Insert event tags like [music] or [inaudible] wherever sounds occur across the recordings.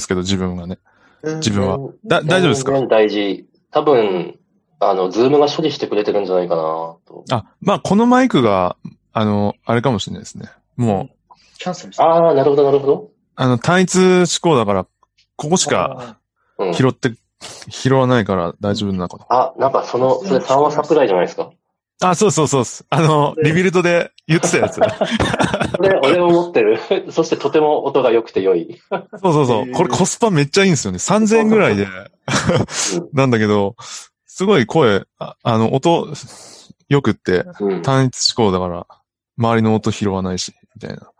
ですけど、自分はね。自分は。だ、大丈夫ですか？大事。多分、あの、ズームが処理してくれてるんじゃないかなと。あ、まあ、このマイクが、あの、あれかもしれないですね。もう、キャンセル。ああ、なるほど、なるほど。あの、単一指向だから、ここしかうん。拾って、拾わないから大丈夫なのかな。あ、なんかその、それサンワサプライじゃないですか？あ、そうそうそう。あの、 Rebuild で言ってたやつ。[laughs] これ、俺も持ってる。[laughs] そしてとても音が良くて良い。そうそうそう。これコスパめっちゃいいんですよね。3000円ぐらいで。なんだけど、すごい声、ああの、音、よくって、うん。単一思考だから、周りの音拾わないし、みたいな。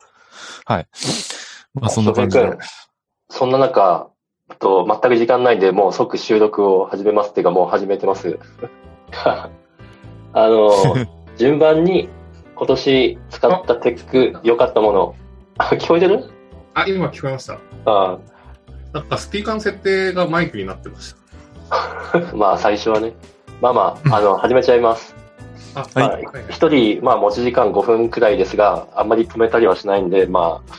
はい。まあ、そんな感じで。そんな中、と、全く時間ないんで、もう即収録を始めますっていうか、もう始めてます。あの、[laughs] 順番に今年使ったテック、良かったもの。あ聞こえてる？あ、今聞こえました。あなんかスピーカーの設定がマイクになってまし [laughs] まあ、最初はね。まあまあ、あの、始めちゃいます。た。あ、はい一人、まあ、持ち時間5分くらいですが、あんまり止めたりはしないんで、まあ、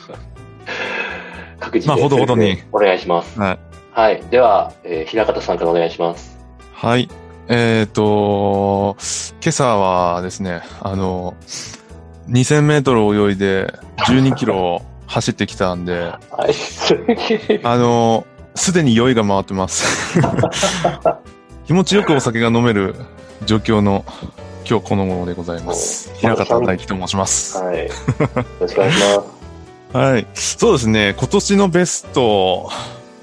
各自まあほどほどにお願いします。はい。はい。では、えー、平方さんからお願いします。はい。えっ、と、今朝はですね、あの、2000メートル泳いで12キロ走ってきたんで。あの、すでに酔いが回ってます。[laughs] 気持ちよくお酒が飲める状況の今日この頃でございます。お平方大輝と申します。はい。よろしくお願いします。はい。そうですね、今年のベスト、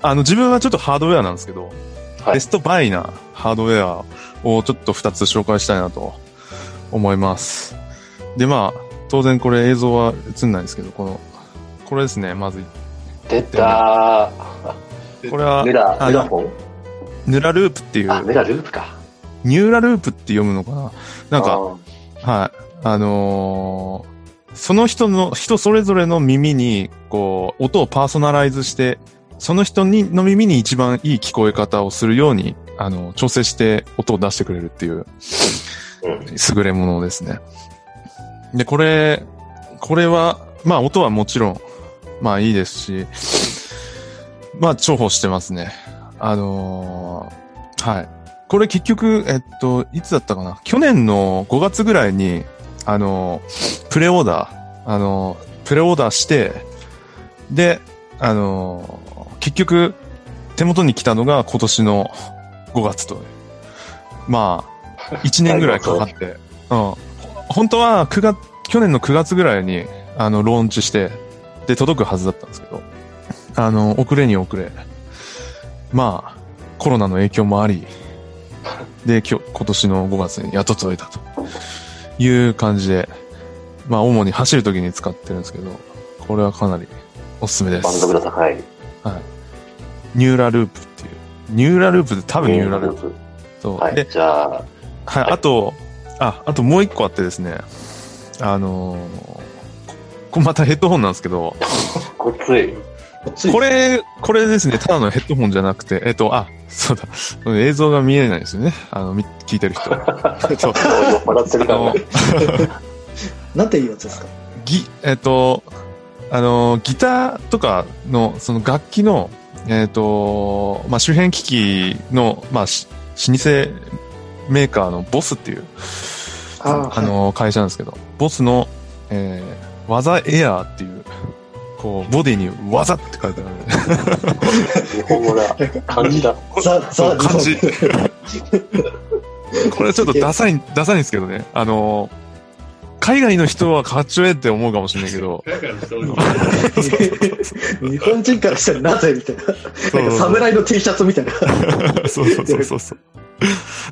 あの、自分はちょっとハードウェアなんですけど、はいベストバイなハードウェアをちょっと2つ紹介したいなと思います。で、まあ、当然これ映像は映んないんですけど、この、これですね、まず、出た [laughs] これはー。、ヌラ、ヌラフォン？ヌラループっていう、あ、ヌラループか。ニューラループって読むのかな？なんか、あはい。あのーその人の、人それぞれの耳に、こう、音をパーソナライズして、その人にの耳に一番いい聞こえ方をするように、あの、調整して音を出してくれるっていう、優れものですね。で、これ、これは、まあ音はもちろん、まあいいですし、まあ重宝してますね。あのーはい。これ結局、えっと、いつだったかな？去年の5月ぐらいに、あのプレオーダー、あのプレオーダーして、で、あの結局、手元に来たのが今年の5月という。まあ、1年ぐらいかかって、[laughs] うん。本当は9月、去年の9月ぐらいに、あの、ローンチして、で、届くはずだったんですけど、あの、遅れに遅れ、まあ、コロナの影響もあり、で、今日、今年の5月にやっと届いたという感じで、まあ、主に走るときに使ってるんですけど、これはかなりおすすめです。満足度高い。ニューラループ。ニューラループって多分ニューラループ。プ。そう。はい。で、じゃあ、はい、あと、あ、あともう一個あってですね、あのーこれまたヘッドホンなんですけど、[laughs] ごっつい。ついこれ、これですね、ただのヘッドホンじゃなくて、えっと、あ、そうだ、映像が見えないですよね。あの、み聞いてる人。[laughs] そう。笑ってるかあのら。[laughs] なんていうやつですか？ギ、えっと、あの、ギターとかの、その楽器の、えっと、まあ、周辺機器の、まあ、し老舗メーカーのボスっていう、ああの、会社なんですけど、ボスの、えー、技エアーっていう、こう、ボディに技って書いてある。日本語だ。漢字だ。ザ、漢字ザこれちょっとダサい、ダサいんですけどね。あの、海外の人はかっちょええって思うかもしれないけど、日本人からしたらなぜみたいな。そうなんか侍の T シャツみたいな。[laughs] そうそうそうそうそう。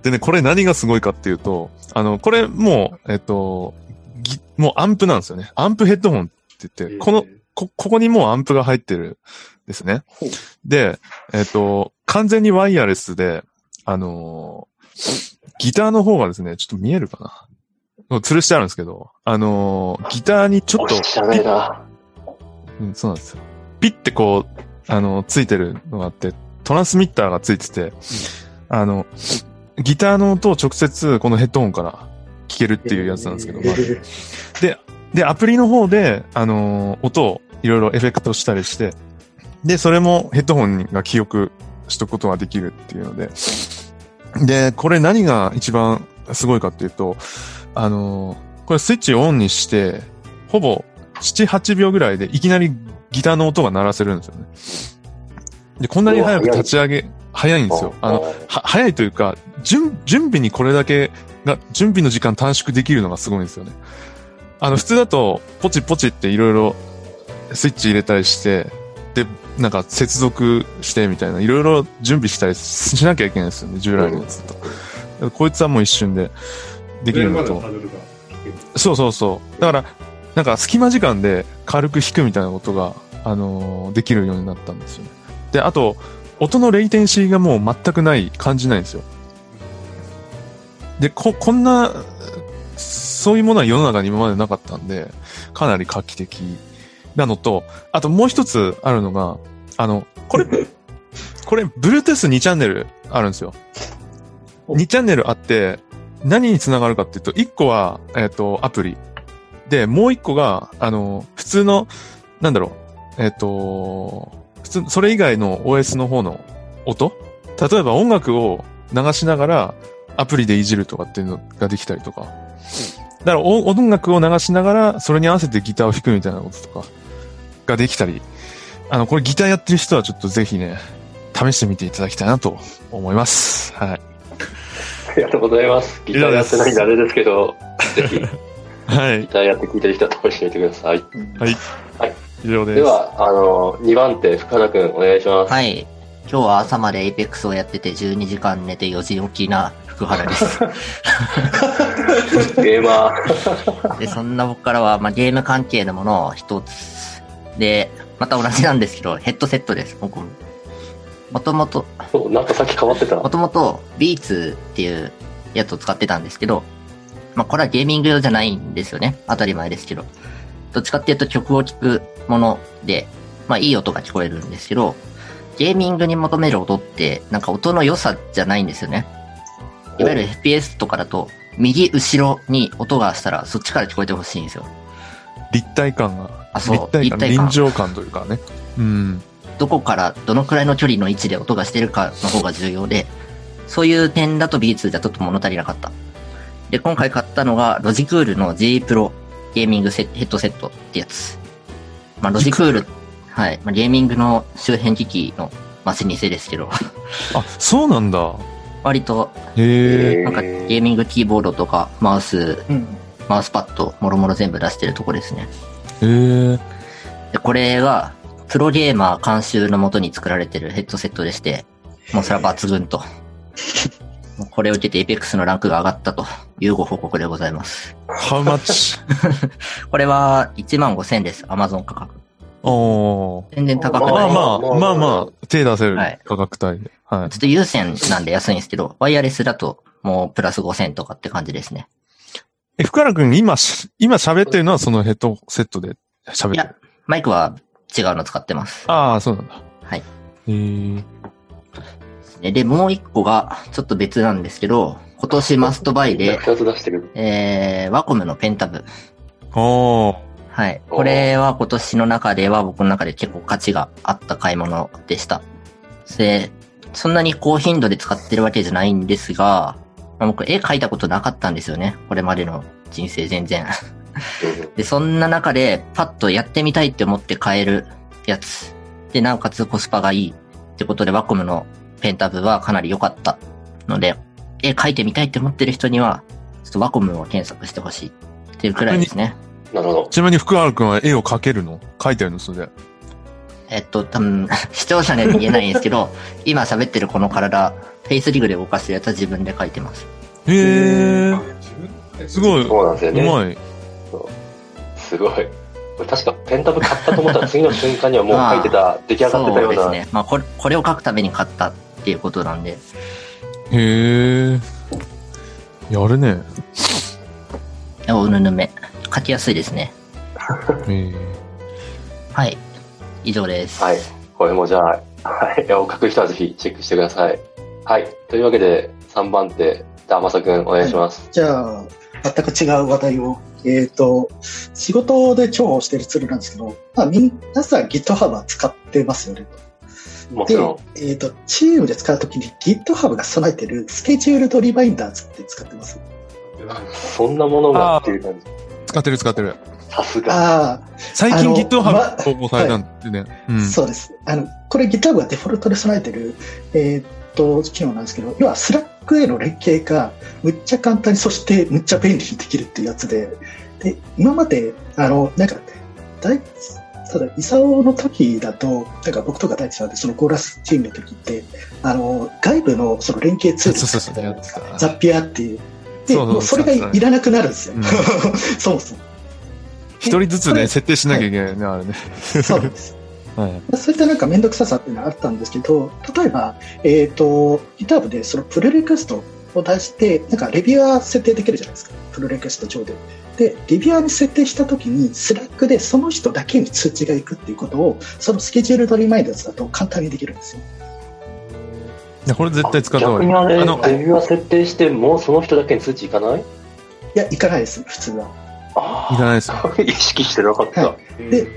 でね、これ何がすごいかっていうと、あの、これもう、えっと、ぎもうアンプなんですよね。アンプヘッドホンって言って、この、こ、ここにもうアンプが入ってるんですね。で、えっと、完全にワイヤレスで、あのーギターの方がですね、ちょっと見えるかな吊るしてあるんですけど、あのーギターにちょっと。うん、そうなんですよ。ピッてこう、あの、ついてるのがあって、トランスミッターがついてて、あの、ギターの音を直接このヘッドホンから聞けるっていうやつなんですけど、まあで、で、アプリの方で、あの、音をいろいろエフェクトしたりして、で、それもヘッドホンが記憶しとくことができるっていうので。で、これ何が一番すごいかっていうと、あのーこれスイッチをオンにして、ほぼ7、8秒ぐらいでいきなりギターの音が鳴らせるんですよね。で、こんなに早く立ち上げ、早いんですよ。あの、は、早いというか、準、準備にこれだけが、準備の時間短縮できるのがすごいんですよね。あの、普通だと、ポチポチっていろいろスイッチ入れたりして、で、なんか接続してみたいな、いろいろ準備したりしなきゃいけないんですよね、従来のやつと。こいつはもう一瞬でできるのとそうそうそう。だから、なんか隙間時間で軽く弾くみたいなことが、あのーできるようになったんですよね。で、あと、音のレイテンシーがもう全くない、感じないんですよ。で、こ、こんな、そういうものは世の中に今までなかったんで、かなり画期的なのと、あともう一つあるのが、あの、これ、[laughs] これ、Bluetooth2 チャンネルあるんですよ。2チャンネルあって、何につながるかっていうと、1個は、えっ、と、アプリ。で、もう1個が、あの、普通の、なんだろう、えっ、と、普通、それ以外の OS の方の音？例えば音楽を流しながらアプリでいじるとかっていうのができたりとか。だから音楽を流しながらそれに合わせてギターを弾くみたいなこととかができたり。あの、これギターやってる人はちょっとぜひね、試してみていただきたいなと思います。はい。ありがとうございます。ギターやってないんであれですけど、ぜひ、ギ [laughs] はい。ターやって聞いてる人は試してみてください。以上です。では、あの、2番手、深田くん、お願いします。はい。今日は朝まで Apex をやってて12時間寝て4時起きな福原です。[laughs] ゲーマー。で、そんな僕からは、まあ、ゲーム関係のものを一つ。で、また同じなんですけど、ヘッドセットです、僕も。もともと、そうなんかさっき変わってたも。ともと、 Beats っていうやつを使ってたんですけど、まあ、これはゲーミング用じゃないんですよね。当たり前ですけど。どっちかっていうと曲を聴くもので、まあ、いい音が聞こえるんですけど、ゲーミングに求める音って、なんか音の良さじゃないんですよね。いわゆる FPS とかだと、右後ろに音がしたら、そっちから聞こえてほしいんですよ。立体感が、あそう立体感、立体感臨場感というかね。うん。どこからどのくらいの距離の位置で音がしてるかの方が重要で、そういう点だと B2 じゃちょっと物足りなかった。で、今回買ったのが、ロジクールの G Pro ゲーミングセヘッドセットってやつ。まあ、ロジクール、はい。まあ、ゲーミングの周辺機器の、まあ、老舗ですけど、あ、そうなんだ。割と、へえ。なんかゲーミングキーボードとか、マウス、うん。マウスパッド、もろもろ全部出してるとこですね。へえ。で、これが、プロゲーマー監修のもとに作られてるヘッドセットでして、もうそれは抜群と。[laughs] もうこれを受けて Apex のランクが上がったというご報告でございます。How much? [laughs] これは1万5000です、Amazon 価格。おー。全然高くまない。あまあ、まあまあ、手出せるはい価格帯で。はい。ちょっと有線なんで安いんですけど、ワイヤレスだともうプラス5000とかって感じですね。え、福原くん、今し、今喋ってるのはそのヘッドセットで喋ってる？マイクは違うの使ってます。ああ、そうなんだ。はい。へえ。でで、もう一個がちょっと別なんですけど、今年マストバイで、2つ出してる。えー、ワコムのペンタブ。おー。はい。これは今年の中では僕の中で結構価値があった買い物でした。で、そんなに高頻度で使ってるわけじゃないんですが、まあ僕絵描いたことなかったんですよね。これまでの人生全然。で、そんな中でパッとやってみたいって思って買えるやつ。で、なおかつコスパがいいってことでワコムのペンタブはかなり良かったので、絵描いてみたいって思ってる人には、ちょっとワコムを検索してほしいっていうくらいですね。なるほど。ちなみに福原くんは絵を描けるの？描いてるのそれで。えっと、多分、[laughs] 視聴者には言えないんですけど、[laughs] 今喋ってるこの体、フェイスリグで動かしてるやつは自分で描いてます。へえ。自分ですごい。そうなんですようね。まい。すごい。これ確かペンタブ買ったと思ったら次の瞬間にはもう書いてた、出来上がってたような。そうですね。まあこれ、これを書くために買ったっていうことなんで、へえ。やるね。おぬぬめ。書きやすいですね。はい。以上です。はい。これもじゃあ、はい。絵を描く人はぜひチェックしてください。はい。というわけで、3番手、じゃあ、まさくんお願いします。じゃあ、全く違う話題を。えっ、と、仕事で重宝してるツールなんですけど、まあ、皆さん GitHub は使ってますよね。でもちろん。、えっ、と、チームで使うときに GitHub が備えてるスケジュールドリマインダーズって使ってます。そんなものがっていう感じ。使ってる使ってる。さすが。ああ、最近 GitHub ま投稿されたんでね。うん。そうです。あの、これ GitHub がデフォルトで備えてる、えーっと、機能なんですけど、要は Slack への連携がむっちゃ簡単に、そしてむっちゃ便利にできるっていうやつで、で、今まで、あの、なんか、大ただ、イサオの時だと、なんか僕とか大地さんで、そのゴーラスチームの時って、あの、外部のその連携ツールそうそうそうザッピアっていう。で、そうそうもうそれがいらなくなるんですよ。うん [laughs] そもそも。一人ずつね、設定しなきゃいけないね、あれね。そうです。はい。そういったなんか面倒くささっていうのはあったんですけど、例えば、えっ、と、GitHub でそのプルリクエストを出して、なんかレビュアー設定できるじゃないですか。プルリクエスト上で。で、レビュアーに設定したときに、Slack でその人だけに通知が行くっていうことを、そのスケジュールドリマインダーズだと簡単にできるんですよ。これ絶対使った方がいい。逆にあれ、あの、レビューアー設定して、もうその人だけに通知いかない？いや、行かないです、普通は。あいかないですよ。あ。[laughs] 意識してなかった。はで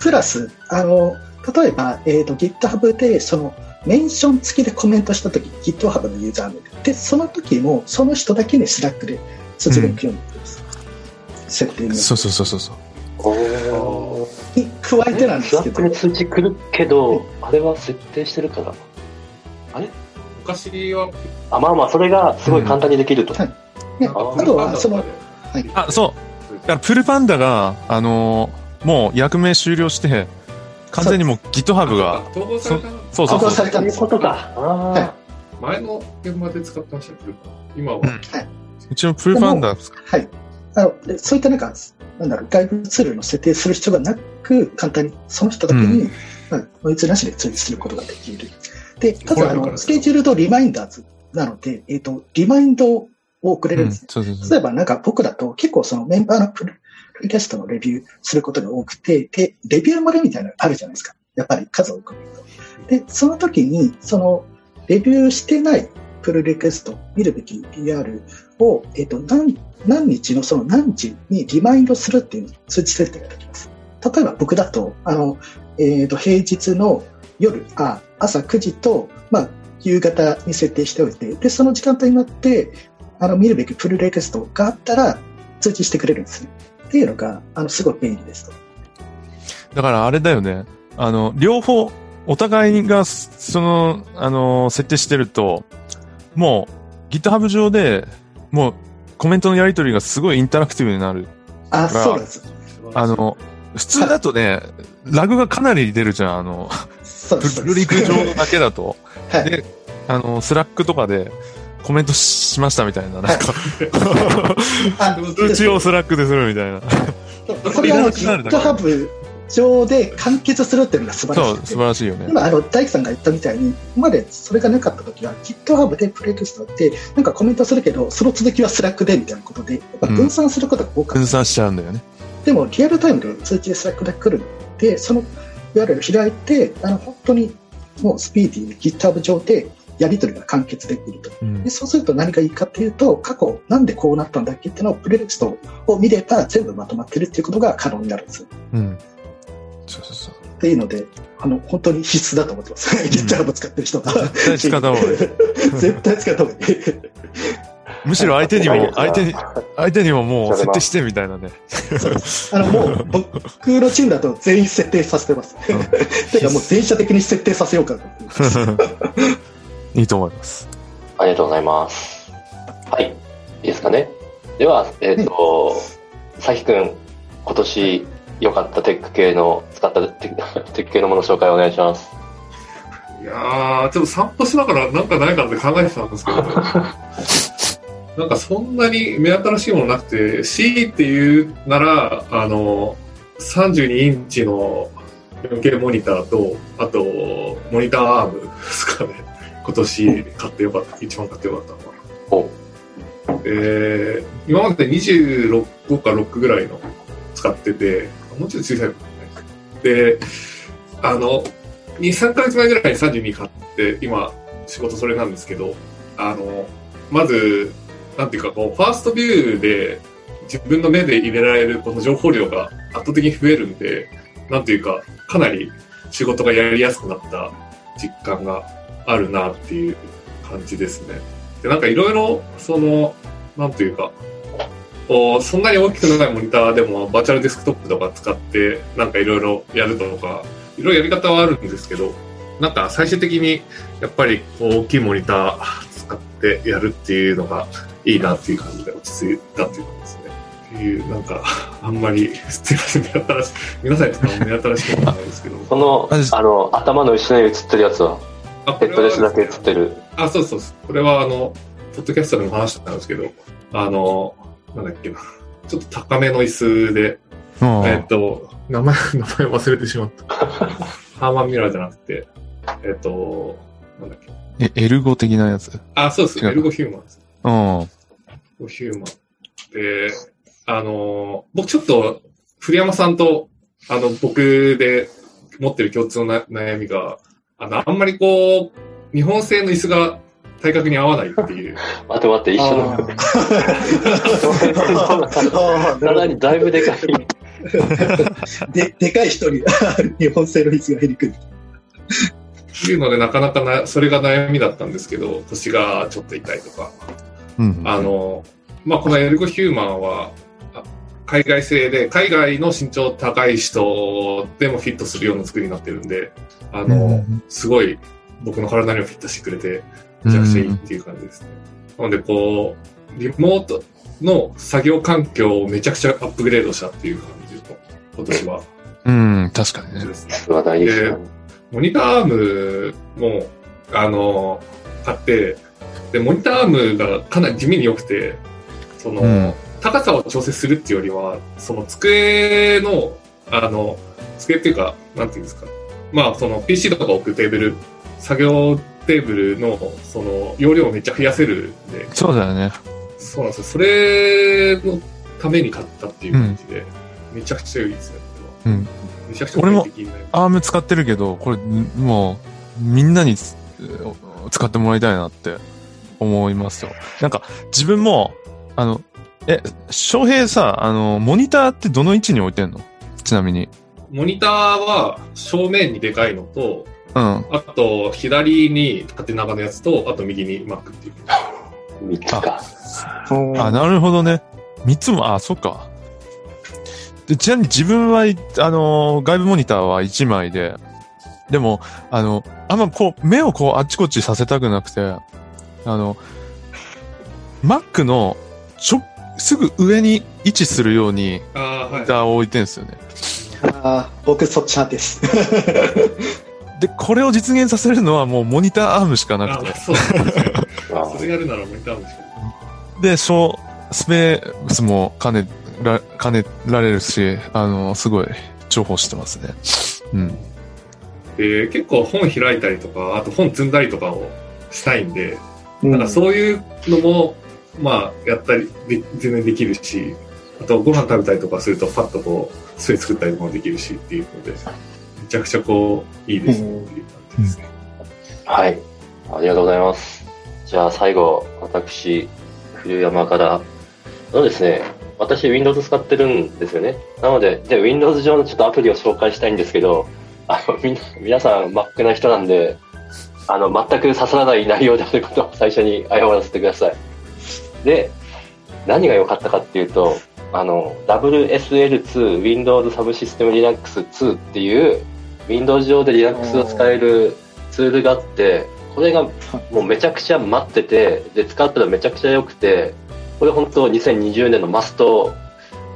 プラス、あの、例えば、えっ、と、GitHub で、その、メンション付きでコメントしたとき、GitHub のユーザー名で。で、その時も、その人だけに Slack で通知が行くようになってます。設定にそうそうそうそうそう。おーに加えてなんですけど Slack に、通知来るけど、あれは設定してるから。昔は、あ、まあまあ、それがすごい簡単にできると。はいね、ああとは、その、あ、そう。だからプルパンダが、あのーもう役名終了して、完全にもう GitHub が、統合されたそうそうそう統合さ。れたことか。前の現場で使ってましたけ？ど、今は、うん。うちのプルパンダ、はい。あの、でそういったなんか、なんだろう、外部ツールの設定する必要がなく、簡単にその人だけに、まあノイズなしで通知することができる。で、かつ、あの、スケジュールとリマインダーズなので、えっ、と、リマインドを送れるんです。例えばなんか僕だと結構そのメンバーのプルプルキャストのレビューすることが多くて、で、レビュー漏れみたいなのあるじゃないですか。やっぱり数多く見ると。で、その時に、その、レビューしてないプルリクエスト、見るべき PR を、えっ、と、何、何日のその何時にリマインドするっていう通知設定ができます。例えば僕だと、あの、えっ、と、平日の夜、あ、朝9時と、まあ、夕方に設定しておいて、で、その時間帯になって、あの、見るべきプルリクエストがあったら通知してくれるんですね。っていうのが、あの、すごい便利ですと。だからあれだよね。あの、両方、お互いが、その、あの、設定してると、もう、GitHub 上で、もう、コメントのやり取りがすごいインタラクティブになる。あ、らそうなんです。あの、普通だとね、ラグがかなり出るじゃん、あの、プ。ルリク上だけだと。はい。で、あの、 Slack とかでコメントしましたみたいな、なんか、あ通知を Slack でするみたいな。それがあのいらなくなるだけ GitHub 上で完結するっていうのが素晴らしい素晴らしいよね。今、あの、大工さんが言ったみたいに、今までそれがなかった時は、GitHub でプルリクエストって、なんかコメントするけど、その続きは Slack でみたいなことで、分散することが多かった。分散しちゃうんだよね。でも、リアルタイムで通知で Slack で来るので、その URL 開いて、あの、本当にもうスピーディーに GitHub 上でやり取りが完結できると。うんでそうすると何がいいかっていうと、過去なんでこうなったんだっけっていうのをプレイテストを見れば全部まとまってるっていうことが可能になるんですよ。うん。そうそうそう。っていうので、あの、本当に必須だと思ってます。GitHub 使ってる人は。絶対使った方がいい。[laughs] 絶対使った方がいい。[laughs] むしろ相手にも、[laughs] 相手に、あ相手にももう設定してみたいなね。あの、もう、僕のチームだと全員設定させてます。うんてかもう全社的に設定させようかと思ってます。いいと思います。ありがとうございます。はい。いいですかね。では、えっ、と、さきくん、今年良かったテック系の、使ったテック [laughs] テック系のもの紹介お願いします。いやー、ちょっと散歩しながらなんかないかって考えてたんですけど、[laughs] なんかそんなに目新しいものなくて、C っていうなら、あの、32インチの 4K モニターと、あと、モニターアームですかね。今年買ってよかった、一番買ってよかったのは。おえー、今まで26か6ぐらいの使ってて、もうちょっと小さいかもね。で、あの、2、3ヶ月前ぐらいに32買って、今、仕事それなんですけど、あの、まず、なんていうか、こう、ファーストビューで自分の目で入れられるこの情報量が圧倒的に増えるんで、なんていうか、かなり仕事がやりやすくなった実感があるなっていう感じですね。で、なんかいろいろ、その、なんていうか、こうそんなに大きくないモニターでもバーチャルデスクトップとか使ってなんかいろいろやるとかいろいろやり方はあるんですけどなんか最終的にやっぱりこう大きいモニター使ってやるっていうのがいいなっていう感じで落ち着いたっていう感じですね。っていうなんかあんまりすいません目新しい皆さんにとっては目新しいことないですけどこのあ、あの、頭の後ろに映ってるやつは、あこれヘッドレスだけ映はってる。あそうそうそうこれはあのポッドキャストでも話してたんですけどあのなんだっけなちょっと高めの椅子でうんえっと、名前、名前忘れてしまった。[laughs] ハーマンミラーじゃなくて、えっと、なんだっけ。え、エルゴ的なやつ？あ、そうです。エルゴヒューマンです。うん。エルゴヒューマン。で、あの、僕ちょっと、古山さんと、あの、僕で持ってる共通のな悩みが、あの、あんまりこう、日本製の椅子が体格に合わないっていう。[laughs] 待って待って、一緒の。あ体 [laughs] にだいぶでかい。ー [laughs] で、でかい人に日本製の椅子が減りくる。っていうので、なかなかな、それが悩みだったんですけど、腰がちょっと痛いとか、うん。あの、まあ、このエルゴヒューマンは、あ海外製で、海外の身長高い人でもフィットするような作りになってるんで、あの、うんすごい僕の体にもフィットしてくれて、めちゃくちゃいいっていう感じですね。なので、こう、リモートの作業環境をめちゃくちゃアップグレードしたっていう感じと、今年はうん、確かにね。ですね。それは大事ですね。モニターアームも、あの、買って、で、モニターアームがかなり地味に良くて、その、うん高さを調整するっていうよりは、その机の、あの、机っていうか、なんていうんですか。まあ、その PC とか置くテーブル、作業テーブルの、その、容量をめっちゃ増やせるんで、そうだよね。そうなんですよ。それのために買ったっていう感じで、めちゃくちゃ良いですね、うん。めちゃくちゃ俺もアーム使ってるけど、これ、んもう、みんなにつ使ってもらいたいなって思いますよ。なんか、自分も、あの、え、翔平さ、あの、モニターってどの位置に置いてんの？ちなみに。モニターは正面にでかいのと、うん。あと左に縦長のやつと、あと右に Mac っていう。三つか。あ、なるほどね。三つも、あ、そっか。で、ちなみに自分は、いあの、外部モニターは一枚で、でも、あの、あんまこう、目をこう、あっちこっちさせたくなくて、あの、Mac の、ちょ、すぐ上に位置するように、ああ、はいモニ。ターを置いてんですよね。あー僕そっち派です。[laughs] で、これを実現させるのはもうモニターアームしかなくてあ。そうそれやるならモニターもしかで、小、スペースも兼ねら、兼ねられるし、あの、すごい重宝してますね。うん。で、結構本開いたりとか、あと本積んだりとかをしたいんで、うんなんかそういうのも、まあ、やったりで、全然できるし、あとご飯食べたりとかすると、パッとこう、スペ作ったりもできるしっていうので、めちゃくちゃこう、いいですねっていう感じですね。はい。ありがとうございます。じゃあ最後、私、古山から。のですね、私 Windows 使ってるんですよね。なので、で Windows 上のちょっとアプリを紹介したいんですけど、あの、み、皆さん Mac な人なんで、あの、全く刺さらない内容であることを最初に謝らせてください。で、何が良かったかっていうと、あの、WSL2 Windows Subsystem Linux 2っていう、Windows 上で Linux を使えるツールがあって、これがもうめちゃくちゃ待ってて、で、使ったらめちゃくちゃ良くて、これ本当2020年のマスト、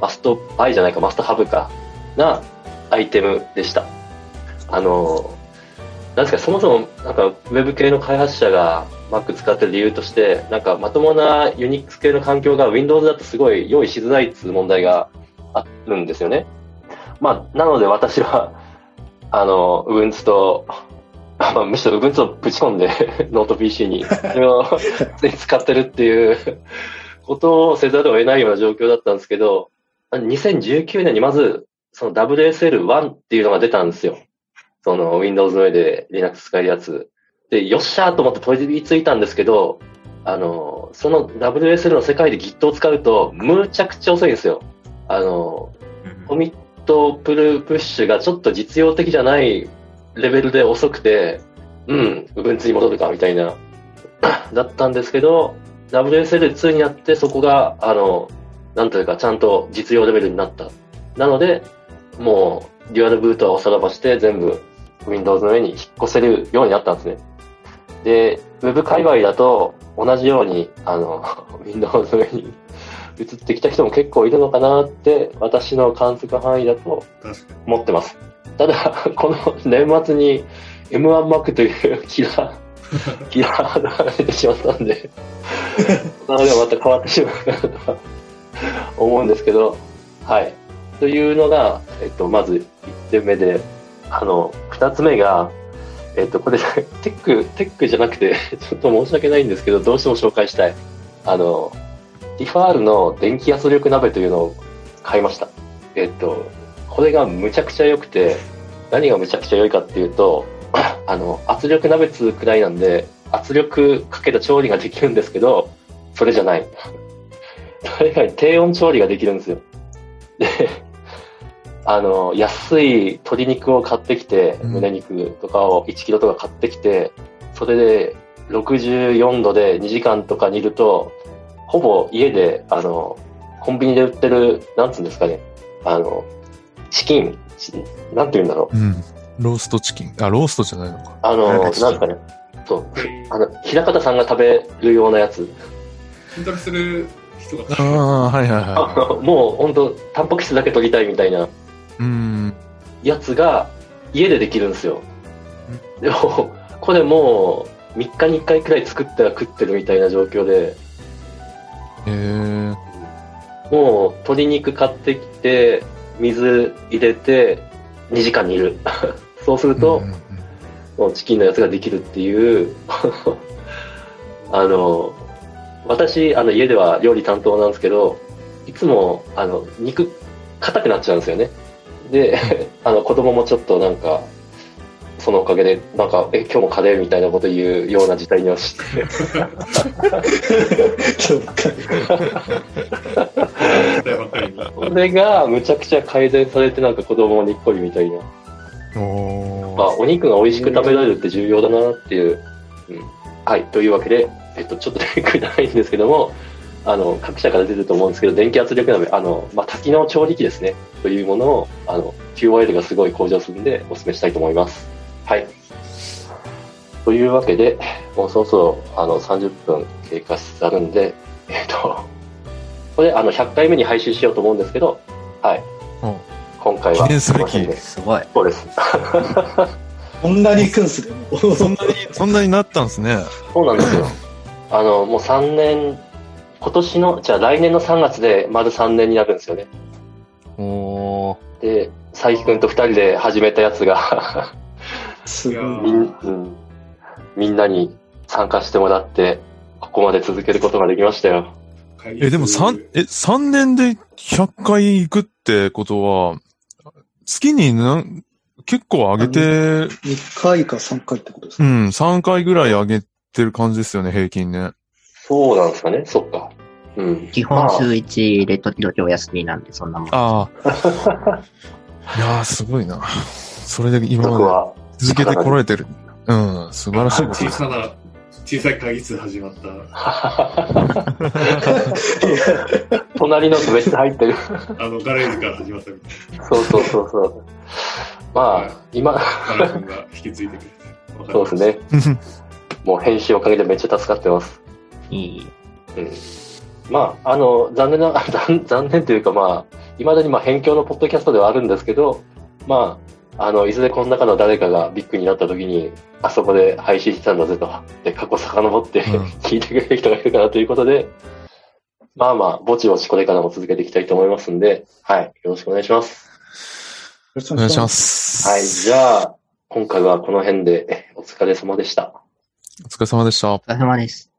マストバイじゃないか、マストハブか、なアイテムでした。あの、なんですか、そもそも、なんか、ウェブ系の開発者が Mac 使ってる理由として、なんか、まともな Unix 系の環境が Windows だとすごい用意しづらいっていう問題があるんですよね。まあ、なので私は、あの、Ubuntu と、[laughs] むしろ Ubuntu をぶち込んで、[laughs] ノート PC に、それを [laughs] 使ってるっていうことをせざるを得ないような状況だったんですけど、2019年にまず、その WSL1 っていうのが出たんですよ。その Windows の上で Linux 使えるやつ。で、よっしゃーと思って取り付いたんですけど、あの、その WSL の世界で Git を使うと、むちゃくちゃ遅いんですよ。あの、コミットプルプッシュがちょっと実用的じゃないレベルで遅くて、うん、Ubuntu に戻るかみたいな、[coughs] だったんですけど、WSL2 になってそこが、あの、なんというかちゃんと実用レベルになった。なので、もう、デュアルブートはおさらばして全部 Windows の上に引っ越せるようになったんですね。で、Web 界隈だと同じように、あの、[laughs] Windows の上に移ってきた人も結構いるのかなって、私の観測範囲だと思ってます。ただ、[laughs] この年末に M1Mac というキラー、キラーが出てしまったんで、なのでまた変わってしまうかなとは [laughs] 思うんですけど、はい。というのが、えっと、まず1点目で、あの、2つ目が、えっと、これ、[laughs] テック、テックじゃなくて、[laughs] ちょっと申し訳ないんですけど、どうしても紹介したい。あの、ティファールの電気圧力鍋というのを買いました。えっと、これがむちゃくちゃ良くて、何がむちゃくちゃ良いかっていうと、[coughs] あの、圧力鍋つくらいなんで、圧力かけた調理ができるんですけど、それじゃない。[laughs] それ以外低温調理ができるんですよ。で、あの、安い鶏肉を買ってきて、うん胸肉とかを1キロとか買ってきて、それで64度で2時間とか煮ると、ほぼ家で、あの、コンビニで売ってる、なんつうんですかね、あの、チキン、チなんて言うんだろう。うん。ローストチキン。あ、ローストじゃないのか。あの、なんかですかね、そう、あの、平方さんが食べるようなやつ。筋トレする人がああ、はいはいあはのもう本当タンパク質だけ取りたいみたいな。やつが家でできるんですよ。でも、これもう3日に1回くらい作っては食ってるみたいな状況で。もう鶏肉買ってきて、水入れて2時間煮る。[laughs] そうすると、もうチキンのやつができるっていう、[laughs] あの、私、あの、家では料理担当なんですけど、いつも、あの、肉、硬くなっちゃうんですよね。で、[laughs] あの、子供もちょっとなんか、そのおかげで、なんか、え、今日もカレーみたいなこと言うような事態にはして、それがむちゃくちゃ改善されて、なんか子供もにっこりみたいな。まあ、お肉が美味しく食べられるって重要だなっていう。うん、はい。というわけで、えっと、ちょっとテクじゃないんですけども、あの、各社から出てると思うんですけど、電気圧力鍋、あの、まあ、多機能調理器ですね。というものを、あの、QOL がすごい向上するんで、お勧めしたいと思います。はい。というわけで、もうそろそろ、あの、30分経過しつつあるんで、[laughs] えっと、これ、あの、100回目に配信しようと思うんですけど、はい。うん今回は、記念すごい。そうです。[laughs] こんなに行くんすね。そんなに、そんなになったんですね。そうなんですよ。あの、もう3年、今年の、じゃあ来年の3月で丸3年になるんですよね。おー。で、佐伯くんと2人で始めたやつがすごい。みん、うん、みんなに参加してもらって、ここまで続けることができましたよ。え、でも三え、三年で100回行くってことは、月になん、結構上げて、2回か3回ってことですか、うん、3回ぐらい上げてる感じですよね、平均ね。そうなんですかね？そっか。うん。基本週1で時々お休みなんで、そんなもん。ああ。いやー、すごいな。それで今まで続けてこられてる。うん、素晴らしいです小ね。さな、小さい会議室始まった、[laughs] 隣のと別に入ってる。あの、ガレージから始まったみたいそうそうそうそう。まあ、今、君が引き継いでくれて。そうですね。[laughs] もう編集おかげでめっちゃ助かってます。いい。うんまあ、あの、残念な、[laughs] 残残念というかまあ、未だにまあ、辺境のポッドキャストではあるんですけど、まあ、あの、いずれこの中の誰かがビッグになった時に、あそこで配信してたんだぜと。で、過去遡って、うん [laughs] 聞いてくれる人がいるかなということで、まあまあ、ぼちぼちこれからも続けていきたいと思いますんで、はい、よろしくお願いします。よろしくお願いしま。す。はい、じゃあ、今回はこの辺で、えお疲れ様でした。お疲れ様でしたお。疲れ様です。